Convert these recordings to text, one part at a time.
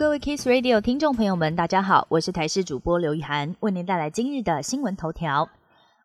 各位 Kiss Radio 听众朋友们，大家好，我是台视主播刘雨涵，为您带来今日的新闻头条。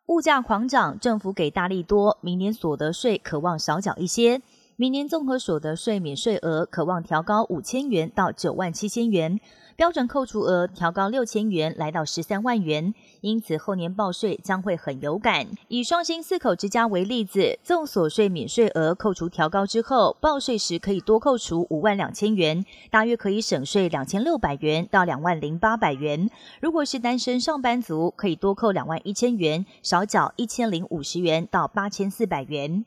物价狂涨，政府给大力多，明年所得税渴望少缴一些。明年综合所得税免税额渴望调高五千元到九万七千元，标准扣除额调高六千元来到十三万元，因此后年报税将会很有感。以双薪四口之家为例子，综所税免税额扣除调高之后，报税时可以多扣除五万两千元，大约可以省税两千六百元到两万零八百元。如果是单身上班族，可以多扣两万一千元，少缴一千零五十元到八千四百元。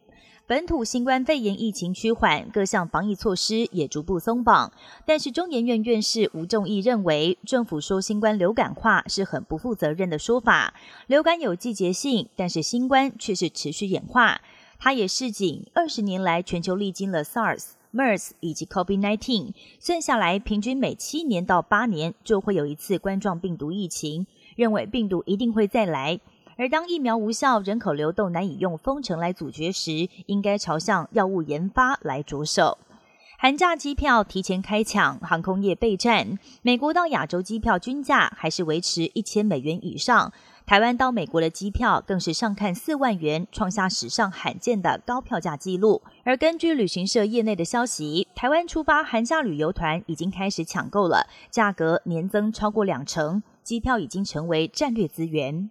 本土新冠肺炎疫情趋缓，各项防疫措施也逐步松绑。但是中研院院士吴仲义认为，政府说新冠流感化是很不负责任的说法。流感有季节性，但是新冠却是持续演化。他也示警，二十年来全球历经了 SARS、MERS 以及 COVID-19，算下来平均每七年到八年就会有一次冠状病毒疫情，认为病毒一定会再来。而当疫苗无效、人口流动难以用封城来阻绝时，应该朝向药物研发来着手。寒假机票提前开抢，航空业备战。美国到亚洲机票均价还是维持一千美元以上，台湾到美国的机票更是上看四万元，创下史上罕见的高票价纪录。而根据旅行社业内的消息，台湾出发寒假旅游团已经开始抢购了，价格年增超过两成，机票已经成为战略资源。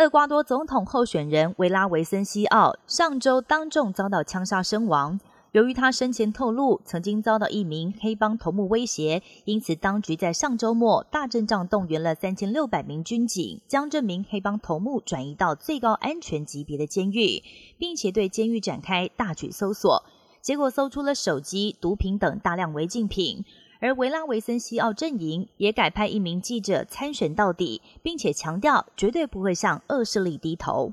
厄瓜多总统候选人维拉维森西奥上周当众遭到枪杀身亡。由于他生前透露曾经遭到一名黑帮头目威胁，因此当局在上周末大阵仗动员了三千六百名军警，将这名黑帮头目转移到最高安全级别的监狱，并且对监狱展开大举搜索。结果搜出了手机、毒品等大量违禁品。而维拉维森西奥阵营也改派一名记者参选到底，并且强调绝对不会向恶势力低头。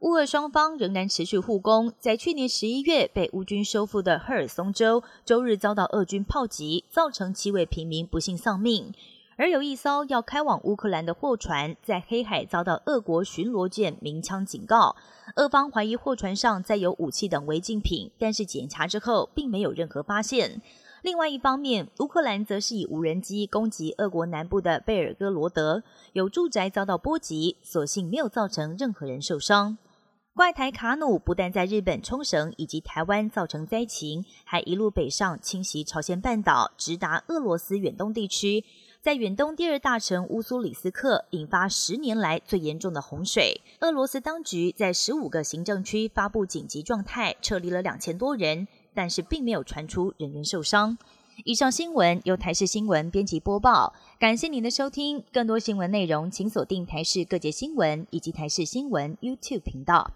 乌俄双方仍然持续互攻，在去年十一月被乌军收复的赫尔松州，周日遭到俄军炮击，造成七位平民不幸丧命。而有一艘要开往乌克兰的货船，在黑海遭到俄国巡逻舰鸣枪警告，俄方怀疑货船上载有武器等违禁品，但是检查之后并没有任何发现。另外一方面，乌克兰则是以无人机攻击俄国南部的贝尔格罗德，有住宅遭到波及，所幸没有造成任何人受伤。怪台卡努不但在日本冲绳以及台湾造成灾情，还一路北上侵袭朝鲜半岛，直达俄罗斯远东地区，在远东第二大城乌苏里斯克引发十年来最严重的洪水。俄罗斯当局在十五个行政区发布紧急状态，撤离了两千多人。但是并没有传出人员受伤。以上新闻由台视新闻编辑播报，感谢您的收听。更多新闻内容，请锁定台视各界新闻以及台视新闻 YouTube 频道。